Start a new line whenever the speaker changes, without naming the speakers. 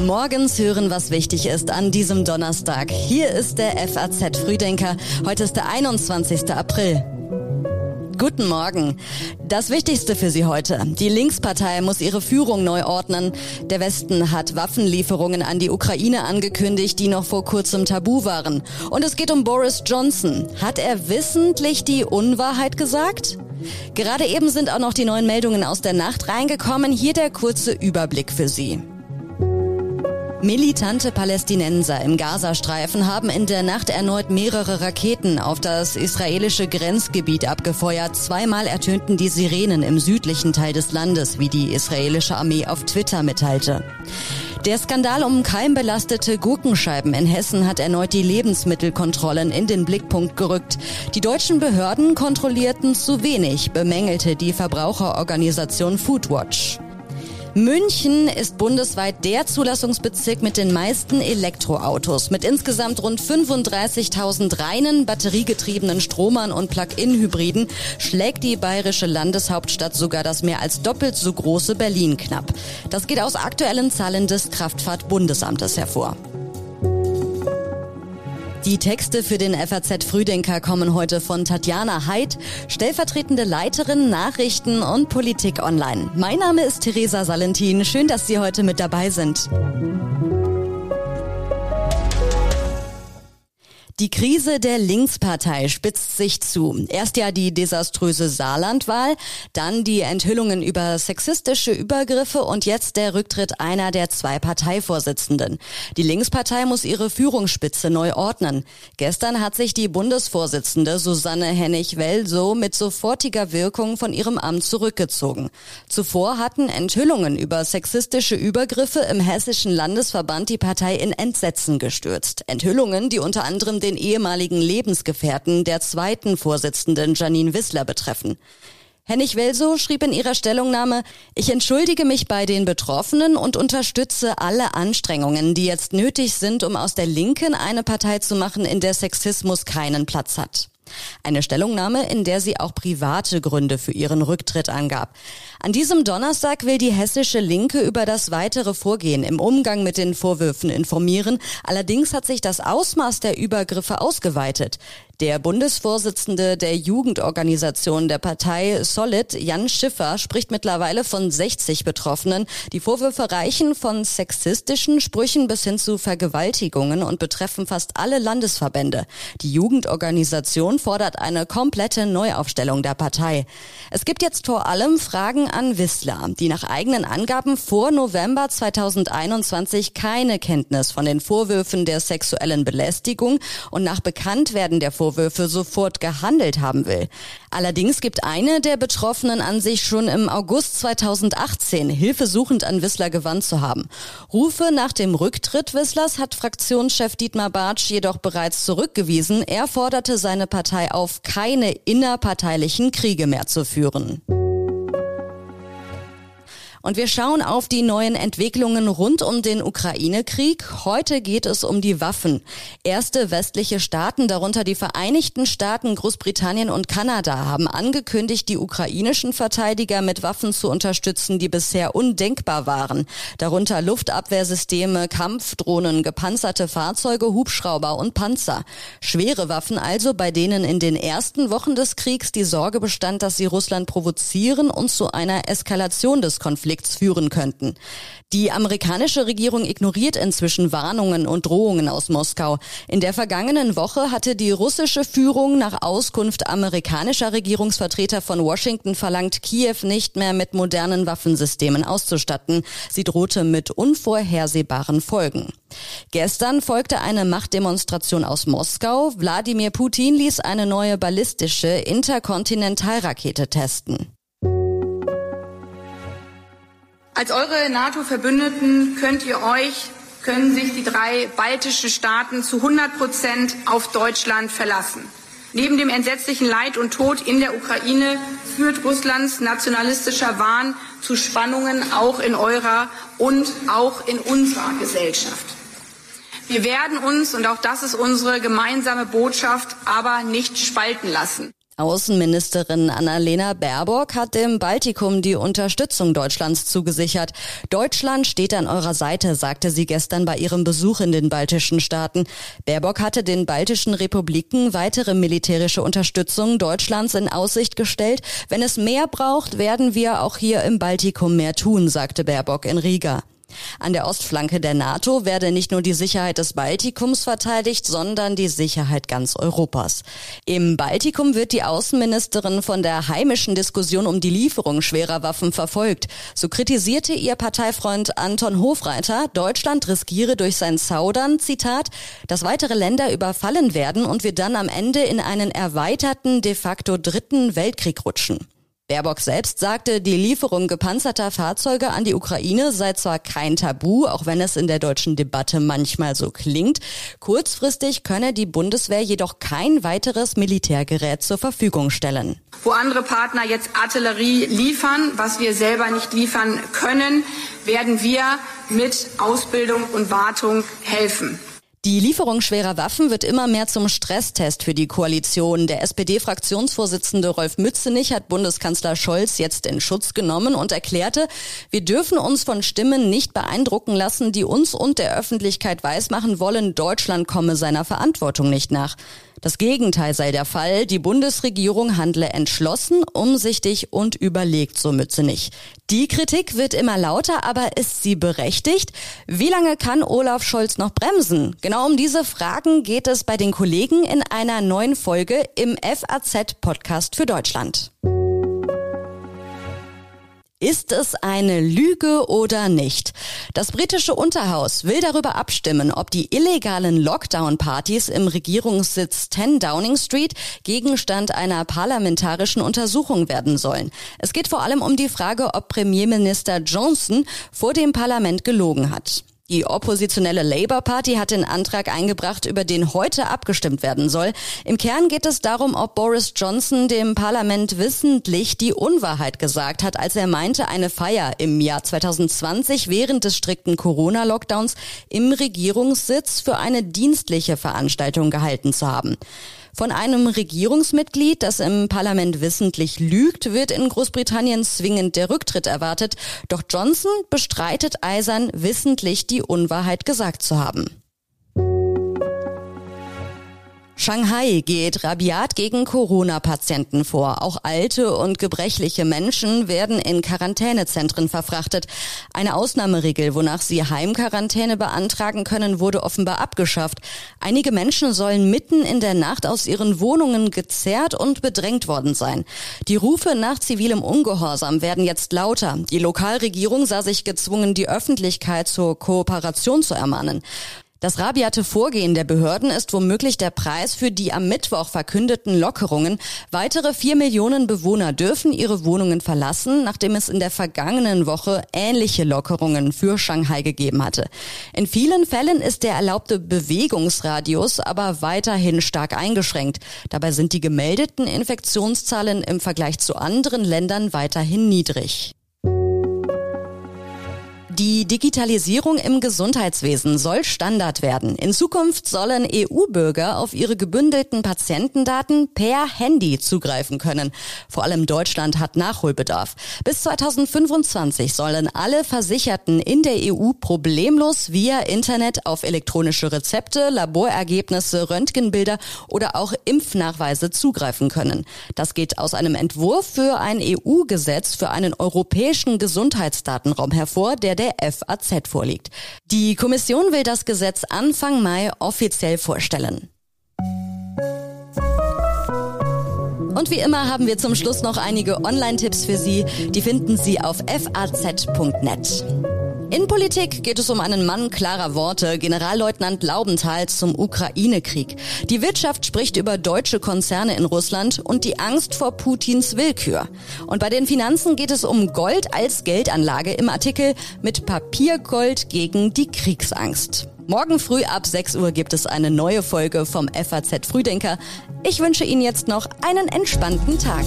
Morgens hören, was wichtig ist an diesem Donnerstag. Hier ist der FAZ Frühdenker. Heute ist der 21. April. Guten Morgen. Das Wichtigste für Sie heute. Die Linkspartei muss ihre Führung neu ordnen. Der Westen hat Waffenlieferungen an die Ukraine angekündigt, die noch vor kurzem tabu waren. Und es geht um Boris Johnson. Hat er wissentlich die Unwahrheit gesagt? Gerade eben sind auch noch die neuen Meldungen aus der Nacht reingekommen. Hier der kurze Überblick für Sie. Militante Palästinenser im Gazastreifen haben in der Nacht erneut mehrere Raketen auf das israelische Grenzgebiet abgefeuert. Zweimal ertönten die Sirenen im südlichen Teil des Landes, wie die israelische Armee auf Twitter mitteilte. Der Skandal um keimbelastete Gurkenscheiben in Hessen hat erneut die Lebensmittelkontrollen in den Blickpunkt gerückt. Die deutschen Behörden kontrollierten zu wenig, bemängelte die Verbraucherorganisation Foodwatch. München ist bundesweit der Zulassungsbezirk mit den meisten Elektroautos. Mit insgesamt rund 35.000 reinen batteriegetriebenen Stromern und Plug-in-Hybriden schlägt die bayerische Landeshauptstadt sogar das mehr als doppelt so große Berlin knapp. Das geht aus aktuellen Zahlen des Kraftfahrtbundesamtes hervor. Die Texte für den FAZ Frühdenker kommen heute von Tatjana Heid, stellvertretende Leiterin Nachrichten und Politik online. Mein Name ist Theresa Salentin. Schön, dass Sie heute mit dabei sind. Die Krise der Linkspartei spitzt sich zu. Erst ja die desaströse Saarlandwahl, dann die Enthüllungen über sexistische Übergriffe und jetzt der Rücktritt einer der zwei Parteivorsitzenden. Die Linkspartei muss ihre Führungsspitze neu ordnen. Gestern hat sich die Bundesvorsitzende Susanne Hennig-Welso mit sofortiger Wirkung von ihrem Amt zurückgezogen. Zuvor hatten Enthüllungen über sexistische Übergriffe im hessischen Landesverband die Partei in Entsetzen gestürzt. Enthüllungen, die unter anderem den ehemaligen Lebensgefährten der zweiten Vorsitzenden Janine Wissler betreffen. Hennig Welso schrieb in ihrer Stellungnahme, ich entschuldige mich bei den Betroffenen und unterstütze alle Anstrengungen, die jetzt nötig sind, um aus der Linken eine Partei zu machen, in der Sexismus keinen Platz hat. Eine Stellungnahme, in der sie auch private Gründe für ihren Rücktritt angab. An diesem Donnerstag will die hessische Linke über das weitere Vorgehen im Umgang mit den Vorwürfen informieren. Allerdings hat sich das Ausmaß der Übergriffe ausgeweitet. Der Bundesvorsitzende der Jugendorganisation der Partei Solid, Jan Schiffer, spricht mittlerweile von 60 Betroffenen. Die Vorwürfe reichen von sexistischen Sprüchen bis hin zu Vergewaltigungen und betreffen fast alle Landesverbände. Die Jugendorganisation fordert eine komplette Neuaufstellung der Partei. Es gibt jetzt vor allem Fragen an Wissler, die nach eigenen Angaben vor November 2021 keine Kenntnis von den Vorwürfen der sexuellen Belästigung und nach Bekanntwerden der Vorwürfe Vorwürfe sofort gehandelt haben will. Allerdings gibt eine der Betroffenen an sich schon im August 2018 hilfesuchend an Wissler gewandt zu haben. Rufe nach dem Rücktritt Wisslers hat Fraktionschef Dietmar Bartsch jedoch bereits zurückgewiesen. Er forderte seine Partei auf, keine innerparteilichen Kriege mehr zu führen. Und wir schauen auf die neuen Entwicklungen rund um den Ukraine-Krieg. Heute geht es um die Waffen. Erste westliche Staaten, darunter die Vereinigten Staaten, Großbritannien und Kanada, haben angekündigt, die ukrainischen Verteidiger mit Waffen zu unterstützen, die bisher undenkbar waren. Darunter Luftabwehrsysteme, Kampfdrohnen, gepanzerte Fahrzeuge, Hubschrauber und Panzer. Schwere Waffen also, bei denen in den ersten Wochen des Kriegs die Sorge bestand, dass sie Russland provozieren und zu einer Eskalation des Konflikts Konflikts führen könnten. Die amerikanische Regierung ignoriert inzwischen Warnungen und Drohungen aus Moskau. In der vergangenen Woche hatte die russische Führung nach Auskunft amerikanischer Regierungsvertreter von Washington verlangt, Kiew nicht mehr mit modernen Waffensystemen auszustatten. Sie drohte mit unvorhersehbaren Folgen. Gestern folgte eine Machtdemonstration aus Moskau. Wladimir Putin ließ eine neue ballistische Interkontinentalrakete testen.
Als eure NATO-Verbündeten könnt ihr euch, können sich die drei baltischen Staaten zu 100 Prozent auf Deutschland verlassen. Neben dem entsetzlichen Leid und Tod in der Ukraine führt Russlands nationalistischer Wahn zu Spannungen auch in eurer und auch in unserer Gesellschaft. Wir werden uns, und auch das ist unsere gemeinsame Botschaft, aber nicht spalten lassen.
Außenministerin Annalena Baerbock hat dem Baltikum die Unterstützung Deutschlands zugesichert. Deutschland steht an eurer Seite, sagte sie gestern bei ihrem Besuch in den baltischen Staaten. Baerbock hatte den baltischen Republiken weitere militärische Unterstützung Deutschlands in Aussicht gestellt. Wenn es mehr braucht, werden wir auch hier im Baltikum mehr tun, sagte Baerbock in Riga. An der Ostflanke der NATO werde nicht nur die Sicherheit des Baltikums verteidigt, sondern die Sicherheit ganz Europas. Im Baltikum wird die Außenministerin von der heimischen Diskussion um die Lieferung schwerer Waffen verfolgt. So kritisierte ihr Parteifreund Anton Hofreiter, Deutschland riskiere durch sein Zaudern, Zitat, dass weitere Länder überfallen werden und wir dann am Ende in einen erweiterten, de facto dritten Weltkrieg rutschen. Baerbock selbst sagte, die Lieferung gepanzerter Fahrzeuge an die Ukraine sei zwar kein Tabu, auch wenn es in der deutschen Debatte manchmal so klingt. Kurzfristig könne die Bundeswehr jedoch kein weiteres Militärgerät zur Verfügung stellen.
Wo andere Partner jetzt Artillerie liefern, was wir selber nicht liefern können, werden wir mit Ausbildung und Wartung helfen.
Die Lieferung schwerer Waffen wird immer mehr zum Stresstest für die Koalition. Der SPD-Fraktionsvorsitzende Rolf Mützenich hat Bundeskanzler Scholz jetzt in Schutz genommen und erklärte, wir dürfen uns von Stimmen nicht beeindrucken lassen, die uns und der Öffentlichkeit weismachen wollen, Deutschland komme seiner Verantwortung nicht nach. Das Gegenteil sei der Fall. Die Bundesregierung handle entschlossen, umsichtig und überlegt, so Mützenich. Die Kritik wird immer lauter, aber ist sie berechtigt? Wie lange kann Olaf Scholz noch bremsen? Genau um diese Fragen geht es bei den Kollegen in einer neuen Folge im FAZ-Podcast für Deutschland. Ist es eine Lüge oder nicht? Das britische Unterhaus will darüber abstimmen, ob die illegalen Lockdown-Partys im Regierungssitz 10 Downing Street Gegenstand einer parlamentarischen Untersuchung werden sollen. Es geht vor allem um die Frage, ob Premierminister Johnson vor dem Parlament gelogen hat. Die oppositionelle Labour Party hat den Antrag eingebracht, über den heute abgestimmt werden soll. Im Kern geht es darum, ob Boris Johnson dem Parlament wissentlich die Unwahrheit gesagt hat, als er meinte, eine Feier im Jahr 2020 während des strikten Corona-Lockdowns im Regierungssitz für eine dienstliche Veranstaltung gehalten zu haben. Von einem Regierungsmitglied, das im Parlament wissentlich lügt, wird in Großbritannien zwingend der Rücktritt erwartet. Doch Johnson bestreitet eisern, wissentlich die Unwahrheit gesagt zu haben. Shanghai geht rabiat gegen Corona-Patienten vor. Auch alte und gebrechliche Menschen werden in Quarantänezentren verfrachtet. Eine Ausnahmeregel, wonach sie Heimquarantäne beantragen können, wurde offenbar abgeschafft. Einige Menschen sollen mitten in der Nacht aus ihren Wohnungen gezerrt und bedrängt worden sein. Die Rufe nach zivilem Ungehorsam werden jetzt lauter. Die Lokalregierung sah sich gezwungen, die Öffentlichkeit zur Kooperation zu ermahnen. Das rabiate Vorgehen der Behörden ist womöglich der Preis für die am Mittwoch verkündeten Lockerungen. Weitere vier Millionen Bewohner dürfen ihre Wohnungen verlassen, nachdem es in der vergangenen Woche ähnliche Lockerungen für Shanghai gegeben hatte. In vielen Fällen ist der erlaubte Bewegungsradius aber weiterhin stark eingeschränkt. Dabei sind die gemeldeten Infektionszahlen im Vergleich zu anderen Ländern weiterhin niedrig. Die Digitalisierung im Gesundheitswesen soll Standard werden. In Zukunft sollen EU-Bürger auf ihre gebündelten Patientendaten per Handy zugreifen können. Vor allem Deutschland hat Nachholbedarf. Bis 2025 sollen alle Versicherten in der EU problemlos via Internet auf elektronische Rezepte, Laborergebnisse, Röntgenbilder oder auch Impfnachweise zugreifen können. Das geht aus einem Entwurf für ein EU-Gesetz für einen europäischen Gesundheitsdatenraum hervor, der der der FAZ vorliegt. Die Kommission will das Gesetz Anfang Mai offiziell vorstellen. Und wie immer haben wir zum Schluss noch einige Online-Tipps für Sie. Die finden Sie auf faz.net. In Politik geht es um einen Mann klarer Worte, Generalleutnant Laubenthal zum Ukraine-Krieg. Die Wirtschaft spricht über deutsche Konzerne in Russland und die Angst vor Putins Willkür. Und bei den Finanzen geht es um Gold als Geldanlage im Artikel mit Papiergold gegen die Kriegsangst. Morgen früh ab 6 Uhr gibt es eine neue Folge vom FAZ Frühdenker. Ich wünsche Ihnen jetzt noch einen entspannten Tag.